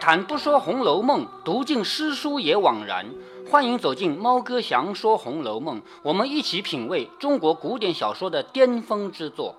谈不说《红楼梦》，读尽诗书也枉然。欢迎走进猫哥祥说《红楼梦》，我们一起品味中国古典小说的巅峰之作。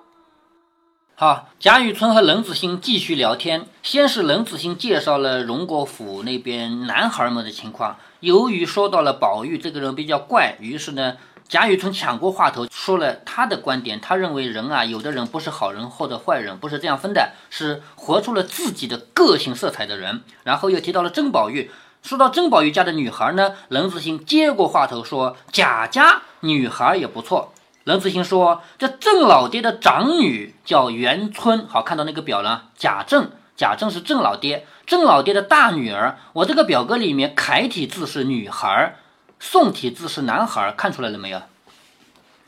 好，贾雨村和冷子兴继续聊天。先是冷子兴介绍了荣国府那边男孩们的情况。由于说到了宝玉这个人比较怪，于是呢，贾雨村抢过话头，说了他的观点。他认为人啊，有的人不是好人或者坏人，不是这样分的，是活出了自己的个性色彩的人。然后又提到了甄宝玉。说到甄宝玉家的女孩呢，冷子兴接过话头说：“贾家女孩也不错。”冷子兴说：“这郑老爹的长女叫元春，好看到那个表了。贾政，贾政是郑老爹，郑老爹的大女儿。我这个表格里面楷体字是女孩，宋体字是男孩，看出来了没有？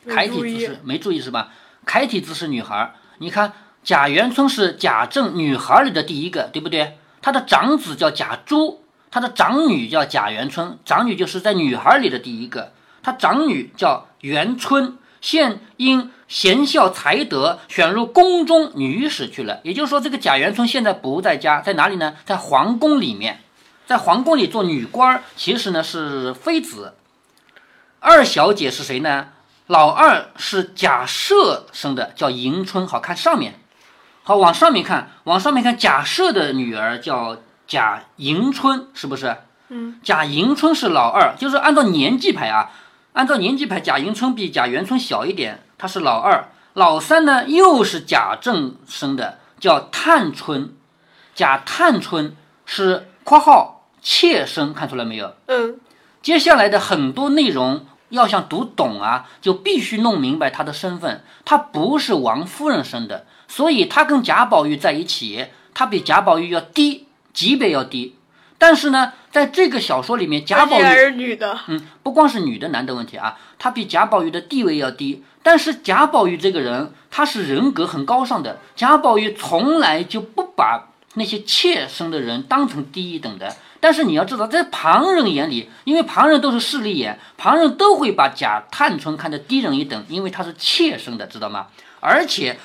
楷体字是没注意是吧？楷体字是女孩。你看贾元春是贾政女孩里的第一个，对不对？他的长子叫贾珠，他的长女叫贾元春，长女就是在女孩里的第一个。他长女叫元春。”现因贤孝才德，选入宫中女史去了。也就是说，这个贾元春现在不在家，在哪里呢？在皇宫里面，在皇宫里做女官儿。其实呢是妃子。二小姐是谁呢？老二是贾赦生的，叫迎春。好看上面，好往上面看，往上面看，贾赦的女儿叫贾迎春，是不是？嗯，贾迎春是老二，就是按照年纪排啊。按照年纪排，贾迎春比贾元春小一点，她是老二。老三呢，又是贾政生的，叫探春。贾探春是（括号）妾身，看出来没有？嗯。接下来的很多内容要想读懂啊，就必须弄明白他的身份。他不是王夫人生的，所以他跟贾宝玉在一起，他比贾宝玉要低，级别要低。但是呢，在这个小说里面，贾宝玉是女的，嗯，不光是女的男的问题啊，他比贾宝玉的地位要低。但是贾宝玉这个人，他是人格很高尚的。贾宝玉从来就不把那些妾生的人当成低一等的。但是你要知道，在旁人眼里，因为旁人都是势利眼，旁人都会把贾探春看得低人一等，因为他是妾生的，知道吗？而且，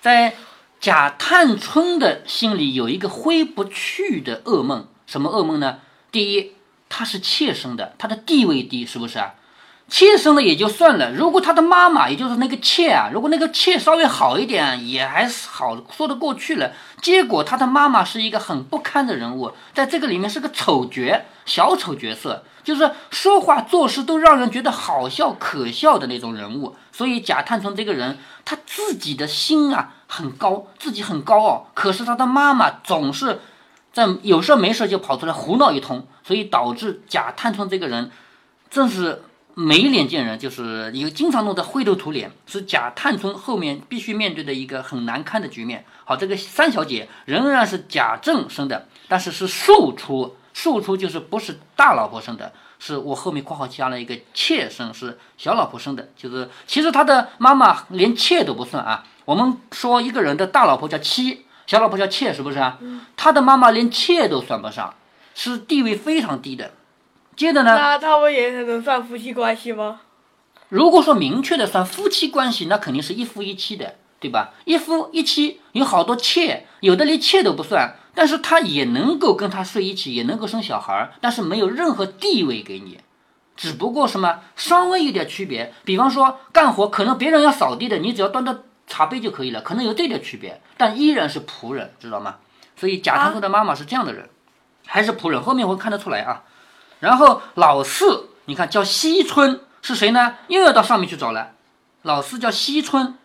在贾探春的心里有一个挥不去的噩梦。什么噩梦呢？第一，他是妾生的，他的地位低，是不是啊？妾生的也就算了，如果他的妈妈，也就是那个妾啊，如果那个妾稍微好一点，也还是好说得过去了。结果他的妈妈是一个很不堪的人物，在这个里面是个丑角，小丑角色，就是说话做事都让人觉得好笑可笑的那种人物。所以贾探春这个人，他自己的心啊很高，自己很高傲，可是他的妈妈总是。在有事没事就跑出来胡闹一通，所以导致贾探春这个人，正是没脸见人，就是一个经常弄得灰头土脸，是贾探春后面必须面对的一个很难堪的局面。好，这个三小姐仍然是贾政生的，但是是庶出，庶出就是不是大老婆生的，是我后面括号加了一个妾生，是小老婆生的，就是其实他的妈妈连妾都不算啊。我们说一个人的大老婆叫妻。小老婆叫妾，是不是啊？他的妈妈连妾都算不上，是地位非常低的。接着呢？那他们也能算夫妻关系吗？如果说明确的算夫妻关系，那肯定是一夫一妻的，对吧？一夫一妻，有好多妾，有的连妾都不算，但是他也能够跟他睡一起，也能够生小孩，但是没有任何地位给你，只不过什么稍微有点区别。比方说干活，可能别人要扫地的，你只要端着。茶杯就可以了，可能有这点区别，但依然是仆人，知道吗？所以贾探春的妈妈是这样的人，还是仆人，后面会看得出来啊。然后老四，你看叫惜春是谁呢？又要到上面去找了。老四叫惜春，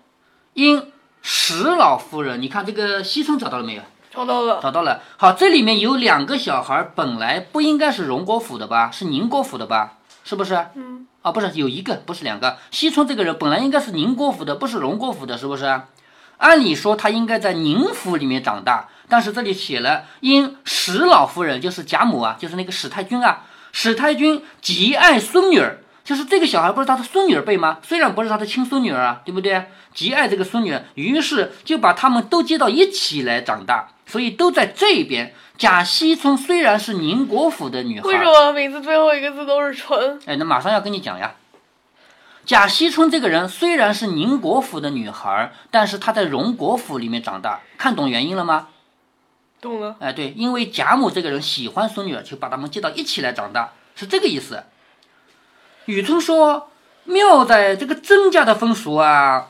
因史老夫人，你看这个惜春找到了没有？找到了，找到了。好，这里面有两个小孩，本来不应该是荣国府的吧？是宁国府的吧？是不是？嗯。啊，不是有一个，不是两个。惜春这个人本来应该是宁国府的，不是荣国府的，是不是？按理说他应该在宁府里面长大，但是这里写了因史老夫人，就是贾母啊，就是那个史太君啊，史太君极爱孙女儿，就是这个小孩不是他的孙女儿辈吗？虽然不是他的亲孙女儿啊，对不对？极爱这个孙女儿，于是就把他们都接到一起来长大，所以都在这边。贾惜春虽然是宁国府的女孩，为什么名字最后一个字都是春？哎，那马上要跟你讲呀。贾惜春这个人虽然是宁国府的女孩，但是她在荣国府里面长大，看懂原因了吗？懂了。哎，对，因为贾母这个人喜欢孙女儿，就把他们接到一起来长大，是这个意思。雨村说，妙在这个曾家的风俗啊，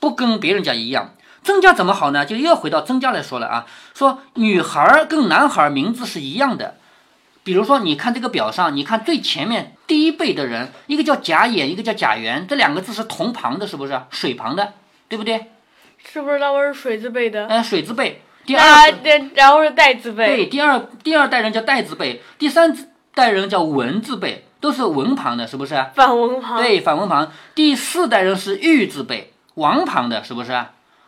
不跟别人家一样。曾家怎么好呢？就又要回到曾家来说了啊，说女孩儿跟男孩儿名字是一样的。比如说，你看这个表上，你看最前面第一辈的人，一个叫贾演，一个叫贾元，这两个字是同旁的，是不是？水旁的，对不对？是不是那我是水字辈的？哎，水字辈。第二代然后是代字辈。对，第二第二代人叫代字辈，第三代人叫文字辈，都是文旁的，是不是？反文旁。对，反文旁。第四代人是玉字辈，王旁的，是不是？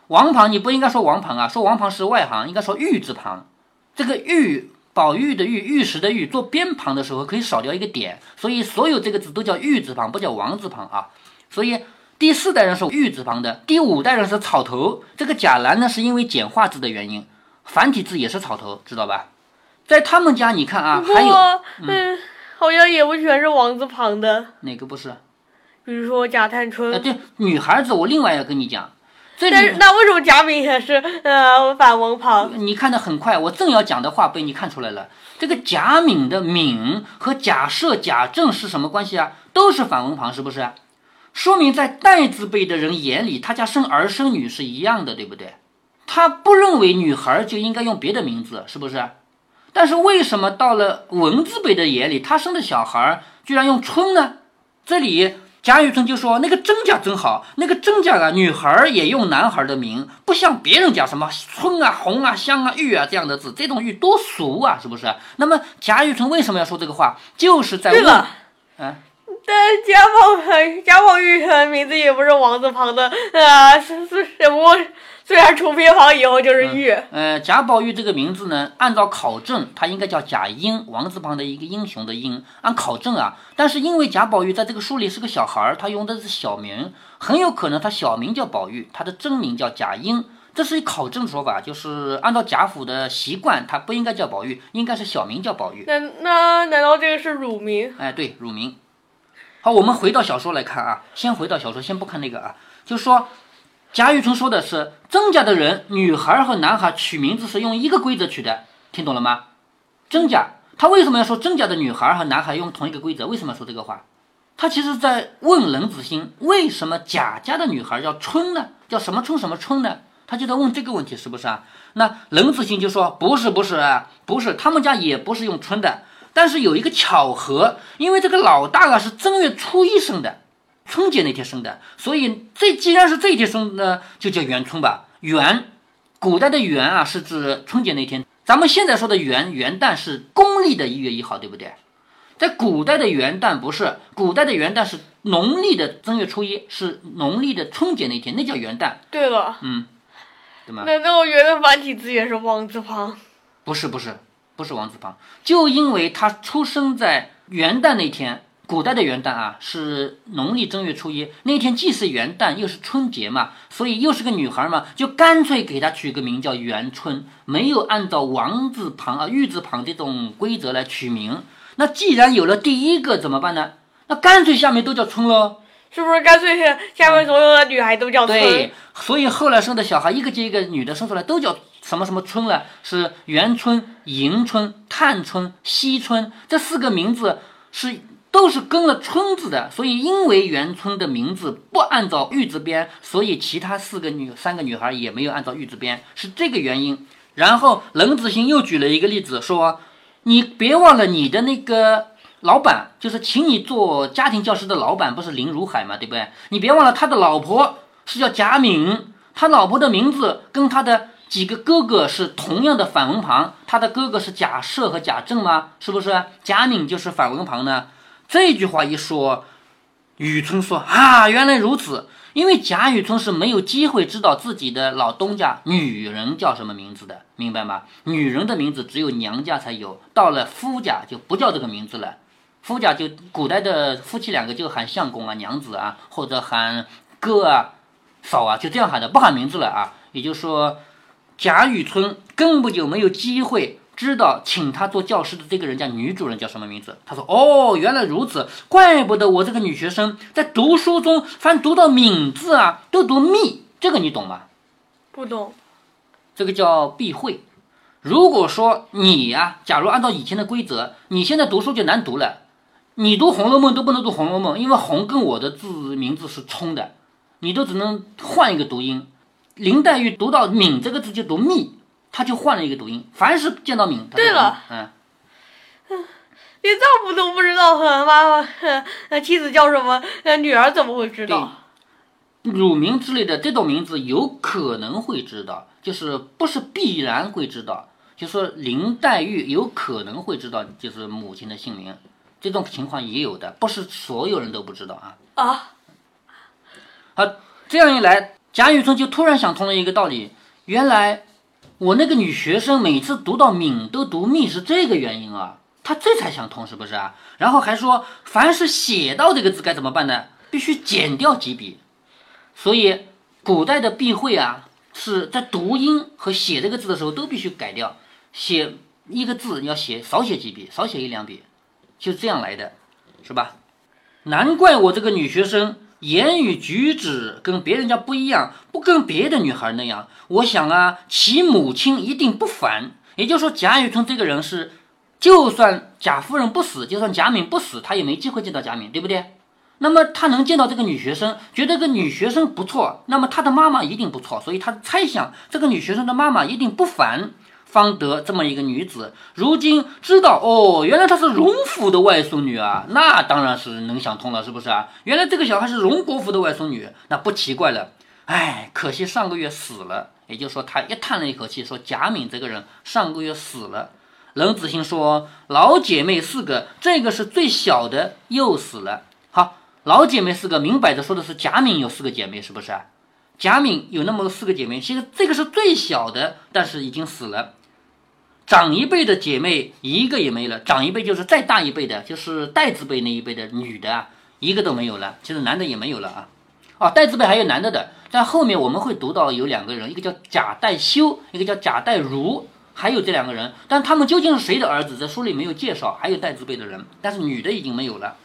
王旁你不应该说王旁啊，说王旁是外行，应该说玉字旁。这个玉，宝玉的玉，玉石的玉，做边旁的时候可以少掉一个点，所以所有这个字都叫玉字旁，不叫王字旁啊。所以第四代人是玉字旁的，第五代人是草头。这个贾兰呢，是因为简化字的原因，繁体字也是草头，知道吧？在他们家你看啊，还有嗯，好像也不全是王字旁的，哪个不是？比如说贾探啊，呃。对，女孩子我另外要跟你讲，这但那为什么贾敏也是呃反文旁？你看的很快，我正要讲的话被你看出来了。这个贾敏的敏和假设、贾政是什么关系啊？都是反文旁，是不是？说明在代字辈的人眼里，他家生儿生女是一样的，对不对？他不认为女孩就应该用别的名字，是不是？但是为什么到了文字辈的眼里，他生的小孩居然用春呢？这里贾雨村就说：“那个甄家真好，那个甄家啊，女孩儿也用男孩儿的名，不像别人家什么春啊、红啊、香啊、玉啊这样的字，这种玉多俗啊，是不是？那么贾雨村为什么要说这个话？就是在问，但贾宝玉贾宝玉的名字也不是王字旁的呃，是是只不过虽然出偏旁以后就是玉。呃，贾宝玉这个名字呢，按照考证，他应该叫贾英，王字旁的一个英雄的英。按考证啊，但是因为贾宝玉在这个书里是个小孩儿，他用的是小名，很有可能他小名叫宝玉，他的真名叫贾英。这是一考证说法，就是按照贾府的习惯，他不应该叫宝玉，应该是小名叫宝玉。那那难道这个是乳名？哎，对，乳名。好，我们回到小说来看啊，先回到小说，先不看那个啊，就说，贾雨村说的是曾家的人，女孩和男孩取名字是用一个规则取的，听懂了吗？曾家，他为什么要说曾家的女孩和男孩用同一个规则？为什么要说这个话？他其实在问冷子兴，为什么贾家的女孩叫春呢？叫什么春什么春呢？他就在问这个问题，是不是啊？那冷子兴就说不是，不是，不是，他们家也不是用春的。但是有一个巧合，因为这个老大啊是正月初一生的，春节那天生的，所以这既然是这一天生的，就叫元春吧。元，古代的元啊是指春节那天，咱们现在说的元元旦是公历的一月一号，对不对？在古代的元旦不是，古代的元旦是农历的正月初一，是农历的春节那天，那叫元旦，对了，嗯，对吗？难道我觉得繁体字也是王字旁。不是不是不是王字旁，就因为他出生在元旦那天，古代的元旦啊是农历正月初一那天，既是元旦又是春节嘛，所以又是个女孩嘛，就干脆给她取个名叫元春，没有按照王字旁啊玉字旁这种规则来取名。那既然有了第一个怎么办呢？那干脆下面都叫春喽。是不是干脆是下面所有的女孩都叫春？对，所以后来生的小孩一个接一个女的生出来都叫什么什么村了，是元春、迎春、探春、惜春这四个名字是都是跟了村字的，所以因为元春的名字不按照玉字边，所以其他四个女三个女孩也没有按照玉字边，是这个原因。然后冷子兴又举了一个例子说，你别忘了你的那个。老板就是请你做家庭教师的老板，不是林如海嘛，对不对？你别忘了他的老婆是叫贾敏，他老婆的名字跟他的几个哥哥是同样的反文旁，他的哥哥是贾赦和贾政吗？是不是？贾敏就是反文旁呢？这句话一说，雨村说啊，原来如此。因为贾雨村是没有机会知道自己的老东家女人叫什么名字的，明白吗？女人的名字只有娘家才有，到了夫家就不叫这个名字了。夫家就古代的夫妻两个就喊相公啊、娘子啊，或者喊哥啊、嫂啊，就这样喊的，不喊名字了啊。也就是说，贾雨村根本就没有机会知道请他做教师的这个人家女主人叫什么名字。他说：“哦，原来如此，怪不得我这个女学生在读书中，凡读到敏字啊，都读密，这个你懂吗？不懂。这个叫避讳。如果说你呀、假如按照以前的规则，你现在读书就难读了，你读《红楼梦》都不能读《红楼梦》，因为“红”跟我的字名字是冲的，你都只能换一个读音。林黛玉读到“敏”这个字就读“密”，她就换了一个读音。凡是见到“敏”，对了，嗯，连丈夫都不知道，呃妈妈，呃妻子叫什么，呃女儿怎么会知道？乳名之类的这种名字有可能会知道，就是不是必然会知道。就说林黛玉有可能会知道，就是母亲的姓名，这种情况也有的，不是所有人都不知道啊。啊，好，这样一来，贾雨村就突然想通了一个道理：原来我那个女学生每次读到“敏”都读“密”是这个原因啊。他这才想通，是不是啊？然后还说，凡是写到这个字该怎么办呢？必须减掉几笔。所以古代的避讳啊，是在读音和写这个字的时候都必须改掉，写一个字要写少写几笔，少写一两笔，就这样来的，是吧？难怪我这个女学生言语举止跟别人家不一样，不跟别的女孩那样。我想啊，其母亲一定不凡。也就是说，贾雨村这个人是，就算贾夫人不死，就算贾敏不死，他也没机会见到贾敏，对不对？那么他能见到这个女学生，觉得这个女学生不错，那么他的妈妈一定不错，所以他猜想这个女学生的妈妈一定不凡，方得这么一个女子。如今知道哦，原来她是荣府的外孙女啊，那当然是能想通了，是不是啊？原来这个小孩是荣国府的外孙女，那不奇怪了。哎，可惜上个月死了，也就是说，他一叹了一口气，说贾敏这个人上个月死了。冷子兴说，老姐妹四个，这个是最小的，又死了。好。老姐妹四个，明摆着说的是贾敏有四个姐妹，是不是？贾敏有那么四个姐妹，其实这个是最小的，但是已经死了。长一辈的姐妹一个也没了，长一辈就是再大一辈的，就是代字辈那一辈的女的啊，一个都没有了。其实男的也没有了啊。哦，代字辈还有男的的，在后面我们会读到有两个人，一个叫贾代修，一个叫贾代儒，还有这两个人，但他们究竟是谁的儿子，在书里没有介绍。还有代字辈的人，但是女的已经没有了。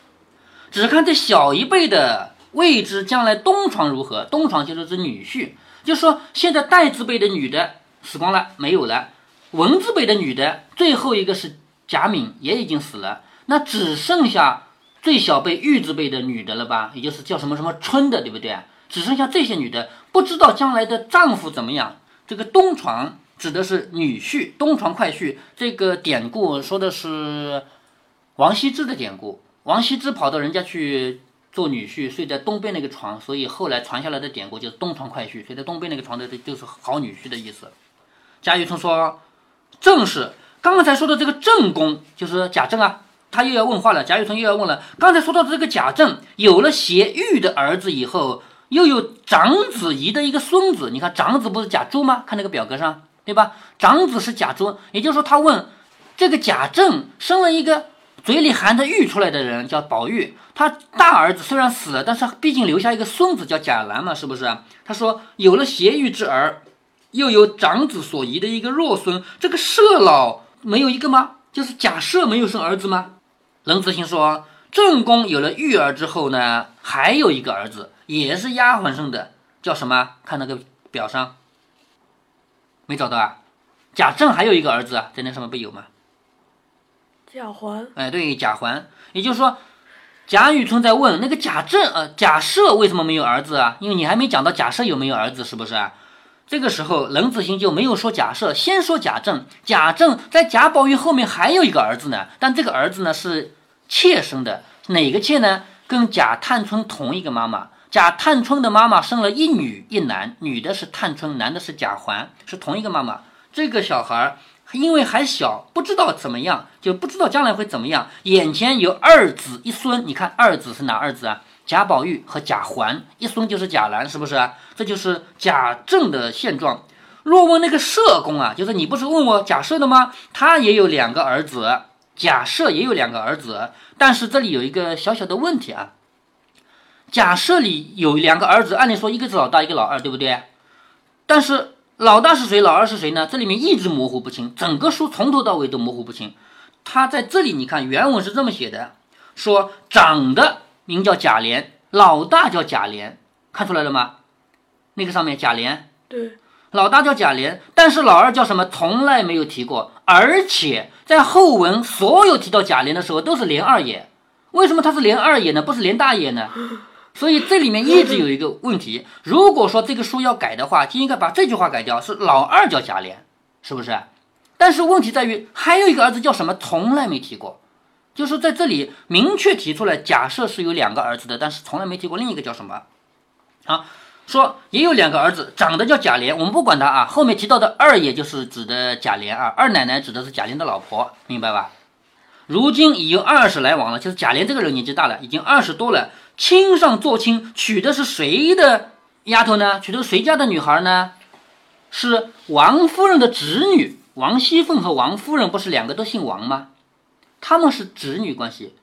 只看这小一辈的，未知将来东床如何。东床就是指女婿，就是说现在代字辈的女的死光了，没有了；文字辈的女的，最后一个是贾敏，也已经死了。那只剩下最小辈玉字辈的女的了吧？也就是叫什么什么春的，对不对？只剩下这些女的，不知道将来的丈夫怎么样。这个东床指的是女婿，东床快婿。这个典故说的是王羲之的典故。王羲之跑到人家去做女婿，睡在东边那个床，所以后来传下来的典故就是东床快婿，睡在东边那个床的就是好女婿的意思。贾雨村说：“正是刚才说的这个正宫，就是贾政啊。”他又要问话了，贾雨村又要问了。刚才说到的这个贾政有了协玉的儿子以后，又有长子仪的一个孙子。你看长子不是贾珠吗？看那个表格上，对吧？长子是贾珠，也就是说他问这个贾政生了一个。嘴里含着玉出来的人叫宝玉，他大儿子虽然死了，但是毕竟留下一个孙子叫贾兰嘛，是不是？他说有了协玉之儿，又有长子所遗的一个弱孙，这个舍老没有一个吗？就是假设没有生儿子吗？冷子兴说，正宫有了玉儿之后呢，还有一个儿子，也是丫鬟生的，叫什么？看那个表上，没找到啊？贾政还有一个儿子啊，在那上面不有吗？贾环，哎，对，贾环，也就是说，贾雨村在问那个贾政，呃，贾赦为什么没有儿子啊？因为你还没讲到贾赦有没有儿子，是不是啊？这个时候，冷子兴就没有说假设，先说贾政。贾政在贾宝玉后面还有一个儿子呢，但这个儿子呢是妾生的，哪个妾呢？跟贾探春同一个妈妈。贾探春的妈妈生了一女一男，女的是探春，男的是贾环，是同一个妈妈。这个小孩。因为还小，不知道怎么样，就不知道将来会怎么样。眼前有二子一孙，你看二子是哪二子啊？贾宝玉和贾环，一孙就是贾兰，是不是？这就是贾政的现状。若问那个社公啊，就是你不是问我贾赦的吗？他也有两个儿子，贾赦也有两个儿子，但是这里有一个小小的问题啊。贾赦里有两个儿子，按理说一个是老大，一个老二，对不对？但是。老大是谁？老二是谁呢？这里面一直模糊不清，整个书从头到尾都模糊不清。他在这里，你看原文是这么写的：说长得名叫贾琏，老大叫贾琏，看出来了吗？那个上面贾琏，对，老大叫贾琏，但是老二叫什么？从来没有提过，而且在后文所有提到贾琏的时候都是琏二爷。为什么他是琏二爷呢？不是琏大爷呢？所以这里面一直有一个问题。如果说这个书要改的话，就应该把这句话改掉，是老二叫贾琏，是不是？但是问题在于还有一个儿子叫什么？从来没提过，就是在这里明确提出来，假设是有两个儿子的，但是从来没提过另一个叫什么。啊，说也有两个儿子，长得叫贾琏，我们不管他啊。后面提到的二爷就是指的贾琏啊，二奶奶指的是贾琏的老婆，明白吧？如今已有二十来往了，就是贾琏这个人年纪大了，已经二十多了。亲上做亲，娶的是谁的丫头呢？娶的是谁家的女孩呢？是王夫人的侄女。王熙凤和王夫人不是两个都姓王吗？他们是子女关系。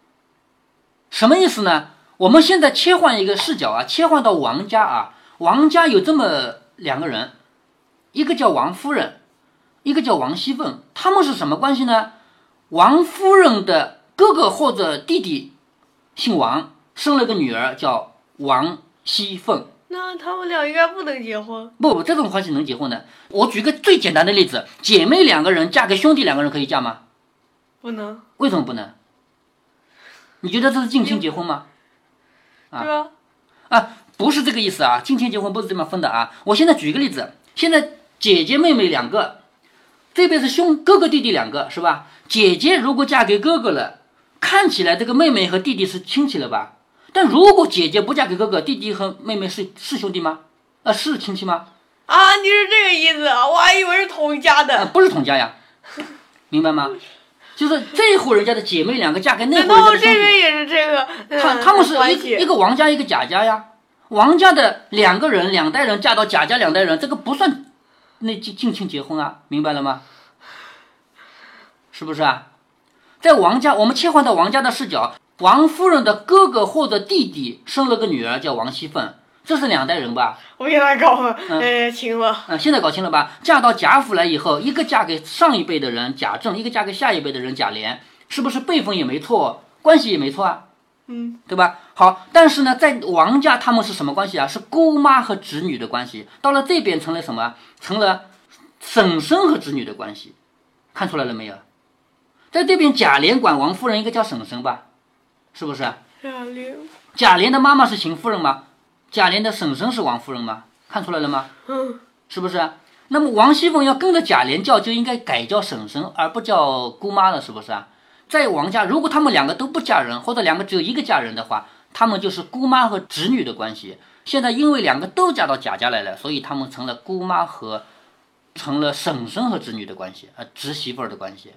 什么意思呢？我们现在切换一个视角啊，切换到王家啊，王家有这么两个人，一个叫王夫人，一个叫王熙凤，他们是什么关系呢？王夫人的哥哥或者弟弟姓王，生了个女儿叫王熙凤。那他们俩应该不能结婚。不，这种关系能结婚的。我举个最简单的例子：姐妹两个人嫁给兄弟两个人可以嫁吗？不能。为什么不能？你觉得这是近亲结婚吗？对啊。啊，不是这个意思啊！近亲结婚不是这么分的啊！我现在举一个例子：现在姐姐妹妹两个，这边是兄哥哥弟弟两个，是吧？姐姐如果嫁给哥哥了，看起来这个妹妹和弟弟是亲戚了吧？但如果姐姐不嫁给哥哥，弟弟和妹妹是是兄弟吗？啊，是亲戚吗？啊，你是这个意思啊？我还以为是同家的。不是同家呀，明白吗？就是这户人家的姐妹两个嫁给那户人家的兄弟。这边也是这个。他他们是一一个王家一个贾家呀。王家的两个人两代人嫁到贾家两代人，这个不算那近近亲结婚啊，明白了吗？是不是啊？在王家，我们切换到王家的视角。王夫人的哥哥或者弟弟生了个女儿叫王熙凤，这是两代人吧？我给他搞呃清了。嗯，现在搞清了吧？嫁到贾府来以后，一个嫁给上一辈的人贾政，一个嫁给下一辈的人贾琏，是不是辈分也没错，关系也没错啊？嗯，对吧？好，但是呢，在王家他们是什么关系啊？是姑妈和侄女的关系。到了这边成了什么？成了婶婶和侄女的关系。看出来了没有？在这边贾琏管王夫人，应该叫婶婶吧？是不是？贾琏，贾琏的妈妈是邢夫人吗？贾琏的婶婶是王夫人吗？看出来了吗？嗯，是不是？那么王熙凤要跟着贾琏叫，就应该改叫婶婶，而不叫姑妈了，是不是啊？在王家，如果他们两个都不嫁人，或者两个只有一个嫁人的话，他们就是姑妈和侄女的关系。现在因为两个都嫁到贾家来了，所以他们成了姑妈和成了婶婶和侄女的关系，啊，侄媳妇儿的关系。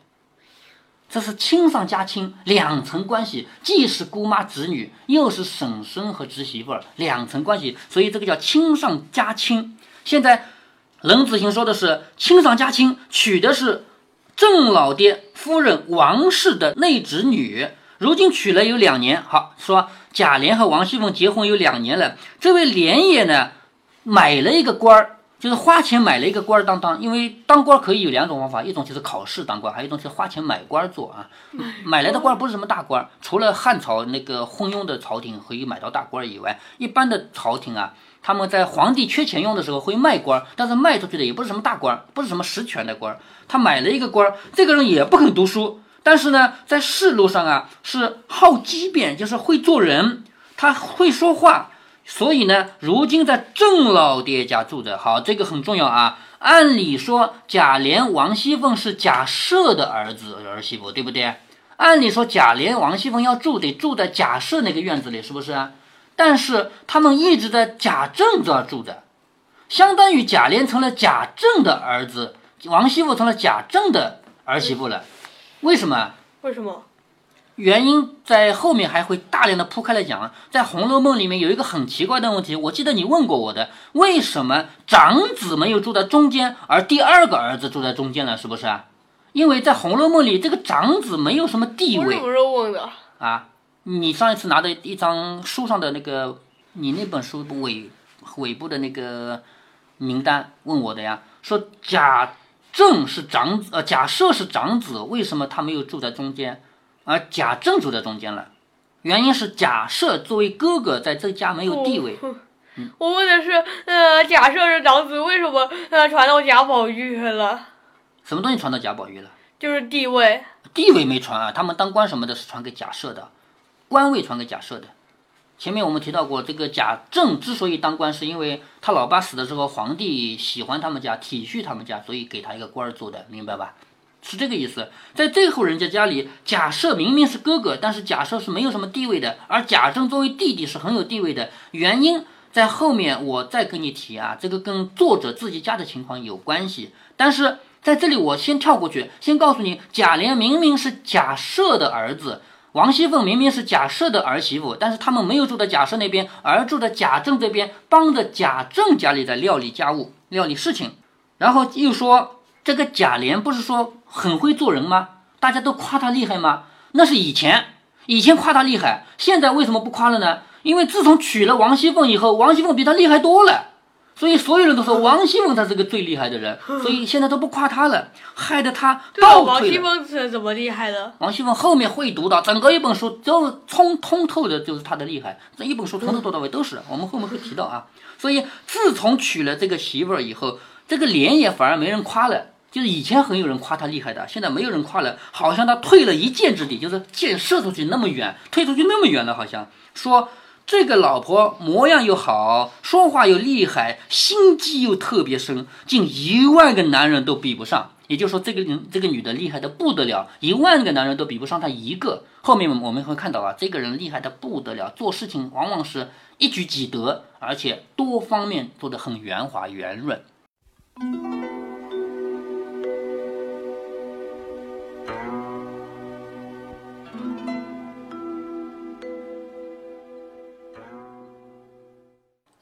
这是亲上加亲，两层关系，既是姑妈侄女，又是婶婶和侄媳妇儿，两层关系，所以这个叫亲上加亲。现在冷子兴说的是亲上加亲，娶的是郑老爹夫人王氏的内侄女，如今娶了有两年。好，说贾琏和王熙凤结婚有两年了，这位莲爷呢，买了一个官儿。就是花钱买了一个官儿当当，因为当官可以有两种方法，一种就是考试当官，还有一种是花钱买官做啊。买来的官不是什么大官，除了汉朝那个昏庸的朝廷可以买到大官以外，一般的朝廷啊，他们在皇帝缺钱用的时候会卖官，但是卖出去的也不是什么大官，不是什么实权的官。他买了一个官，这个人也不肯读书，但是呢，在仕路上啊是好机变，就是会做人，他会说话。所以呢，如今在郑老爹家住的好，这个很重要啊。按理说，贾琏、王熙凤是贾赦的儿子儿媳妇，对不对？按理说，贾琏、王熙凤要住，得住在贾赦那个院子里，是不是？但是他们一直在贾政这儿住着，相当于贾琏成了贾政的儿子，王熙凤成了贾政的儿媳妇了。为什么？为什么？原因在后面还会大量的铺开来讲。在《红楼梦》里面有一个很奇怪的问题，我记得你问过我的，为什么长子没有住在中间，而第二个儿子住在中间了？是不是啊？因为在《红楼梦》里，这个长子没有什么地位。什么时候问的？啊，你上一次拿的一张书上的那个，你那本书尾尾部的那个名单问我的呀，说贾政是长子，呃，贾赦是长子，为什么他没有住在中间？而贾政走在中间了，原因是贾赦作为哥哥在这家没有地位，我问的是，呃，贾赦是长子为什么呃传到贾宝玉了？什么东西传到贾宝玉了？就是地位。地位没传啊，他们当官什么的是传给贾赦的，官位传给贾赦的。前面我们提到过，这个贾政之所以当官，是因为他老爸死的时候，皇帝喜欢他们家，体恤他们家，所以给他一个官儿做的，明白吧？是这个意思。在这户人家家里，贾赦明明是哥哥，但是贾赦是没有什么地位的，而贾政作为弟弟是很有地位的。原因在后面我再跟你提啊，这个跟作者自己家的情况有关系。但是在这里我先跳过去，先告诉你，贾琏明明是贾赦的儿子。王熙凤明明是贾赦的儿媳妇，但是他们没有住在贾赦那边，而住在贾政这边，帮着贾政家里在料理家务、料理事情。然后又说这个贾琏不是说很会做人吗？大家都夸他厉害吗？那是以前，以前夸他厉害，现在为什么不夸了呢？因为自从娶了王熙凤以后，王熙凤比他厉害多了。所以所有人都说 王熙凤她是个最厉害的人，所以现在都不夸她了，害得她 倒退了。王熙凤是怎么厉害的？王熙凤后面会读到整个一本书都通通透的，就是她的厉害。这一本书从头到尾都是，我们后面会提到啊。所以自从娶了这个媳妇儿以后，这个脸也反而没人夸了。就是以前很有人夸他厉害的，现在没有人夸了，好像他退了一箭之地，就是箭射出去那么远，退出去那么远了，好像说。这个老婆模样又好，说话又厉害，心机又特别深，近一万个男人都比不上。也就是说，这个人这个女的厉害的不得了，一万个男人都比不上她一个。后面我们会看到啊，这个人厉害的不得了，做事情往往是一举几得，而且多方面做得很圆滑圆润。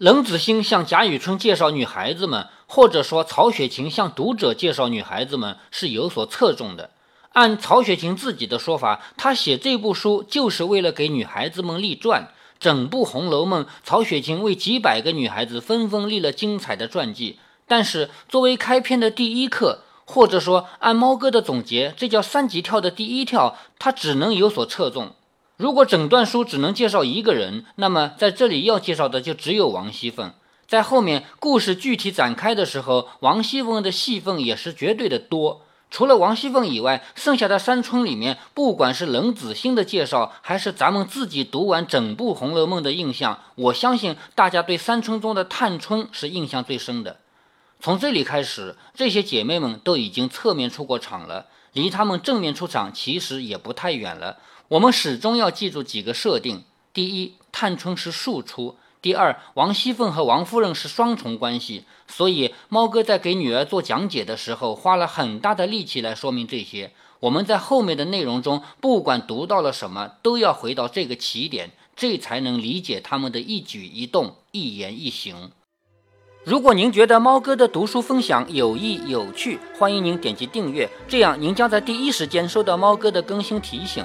冷子兴向贾雨村介绍女孩子们，或者说曹雪芹向读者介绍女孩子们是有所侧重的。按曹雪芹自己的说法，他写这部书就是为了给女孩子们立传。整部《红楼梦》，曹雪芹为几百个女孩子纷纷立了精彩的传记。但是作为开篇的第一课，或者说按猫哥的总结，这叫三级跳的第一跳，他只能有所侧重。如果整段书只能介绍一个人，那么在这里要介绍的就只有王熙凤。在后面故事具体展开的时候，王熙凤的戏份也是绝对的多。除了王熙凤以外，剩下的三春里面，不管是冷子兴的介绍，还是咱们自己读完整部《红楼梦》的印象，我相信大家对三春中的探春是印象最深的。从这里开始，这些姐妹们都已经侧面出过场了，离她们正面出场其实也不太远了。我们始终要记住几个设定：第一，探春是庶出；第二，王熙凤和王夫人是双重关系。所以，猫哥在给女儿做讲解的时候，花了很大的力气来说明这些。我们在后面的内容中，不管读到了什么，都要回到这个起点，这才能理解他们的一举一动、一言一行。如果您觉得猫哥的读书分享有益有趣，欢迎您点击订阅，这样您将在第一时间收到猫哥的更新提醒。